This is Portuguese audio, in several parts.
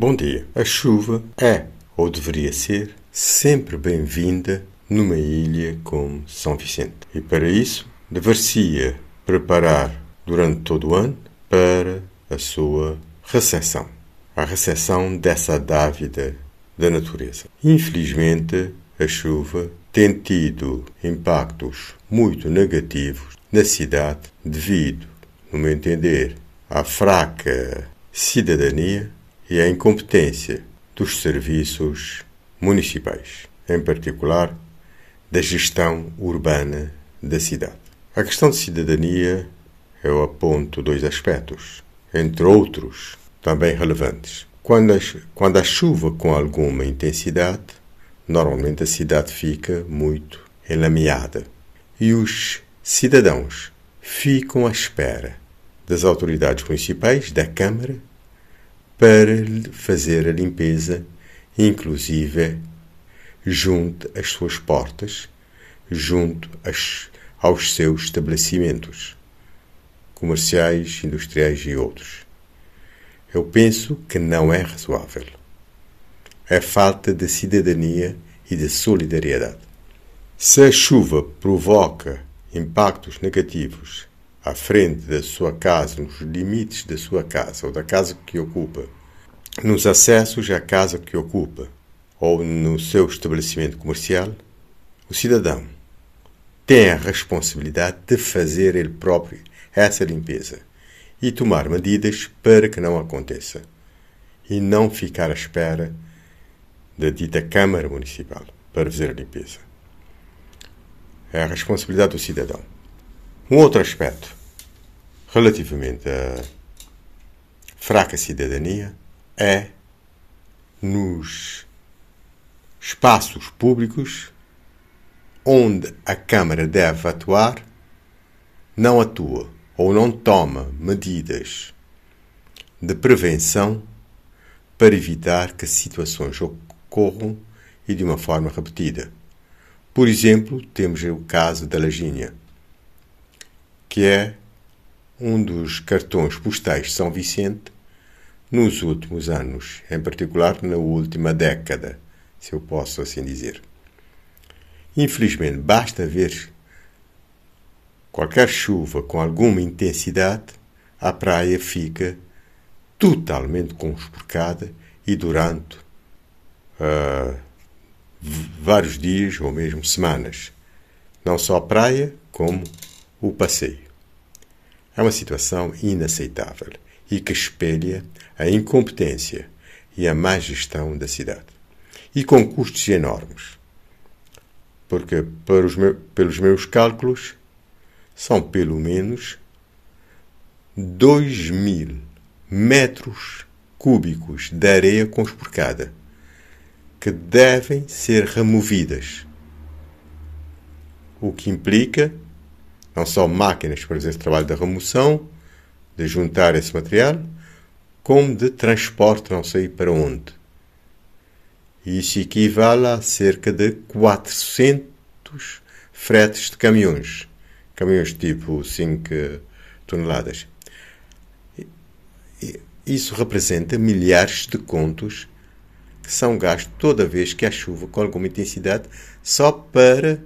Bom dia. A chuva é, ou deveria ser, sempre bem-vinda numa ilha como São Vicente. E para isso, dever-se preparar durante todo o ano para a sua recepção. A recepção dessa dávida da natureza. Infelizmente, a chuva tem tido impactos muito negativos na cidade devido, no meu entender, à fraca cidadania e à incompetência dos serviços municipais, em particular da gestão urbana da cidade. A questão de cidadania eu aponto dois aspectos, entre outros também relevantes. Quando a, quando a chuva com alguma intensidade, normalmente a cidade fica muito enlameada e os cidadãos ficam à espera das autoridades municipais, da Câmara, para fazer a limpeza, inclusive junto às suas portas, junto às, aos seus estabelecimentos comerciais, industriais e outros. Eu penso que não é razoável. É falta de cidadania e de solidariedade. Se a chuva provoca impactos negativos à frente da sua casa, nos limites da sua casa ou da casa que ocupa, nos acessos à casa que ocupa ou no seu estabelecimento comercial, o cidadão tem a responsabilidade de fazer ele próprio essa limpeza e tomar medidas para que não aconteça e não ficar à espera da dita Câmara Municipal para fazer a limpeza. É a responsabilidade do cidadão. Um outro aspecto relativamente à fraca cidadania é nos espaços públicos onde a Câmara deve atuar, não atua ou não toma medidas de prevenção para evitar que situações ocorram e de uma forma repetida. Por exemplo, temos o caso da Lagínia, que é um dos cartões postais de São Vicente nos últimos anos, em particular na última década, se eu posso assim dizer. Infelizmente, basta ver qualquer chuva com alguma intensidade, a praia fica totalmente conspurcada e durante uh, vários dias ou mesmo semanas. Não só a praia, como o passeio. É uma situação inaceitável e que espelha a incompetência e a má gestão da cidade. E com custos enormes. Porque, pelos meus cálculos, são pelo menos 2 mil metros cúbicos de areia conspurcada que devem ser removidas, o que implica não só máquinas para fazer esse trabalho de remoção, de juntar esse material, como de transporte não sei para onde. Isso equivale a cerca de 400 fretes de caminhões caminhões tipo 5 toneladas. Isso representa milhares de contos que são gastos toda vez que há chuva com alguma intensidade só para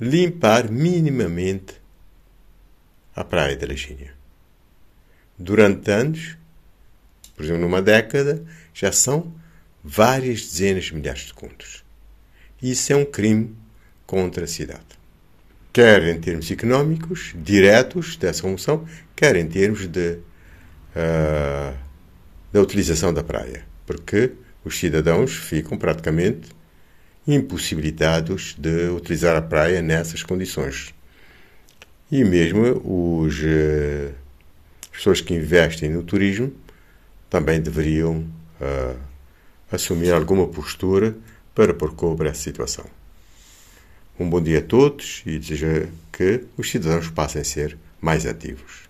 limpar minimamente a praia da Lagínia. Durante anos, por exemplo, numa década, já são várias dezenas de milhares de contos. Isso é um crime contra a cidade quer em termos económicos, diretos dessa remoção, quer em termos de, uh, da utilização da praia, porque os cidadãos ficam praticamente impossibilitados de utilizar a praia nessas condições. E mesmo os, uh, as pessoas que investem no turismo também deveriam uh, assumir alguma postura para pôr cobre essa situação. Um bom dia a todos e desejo que os cidadãos passem a ser mais ativos.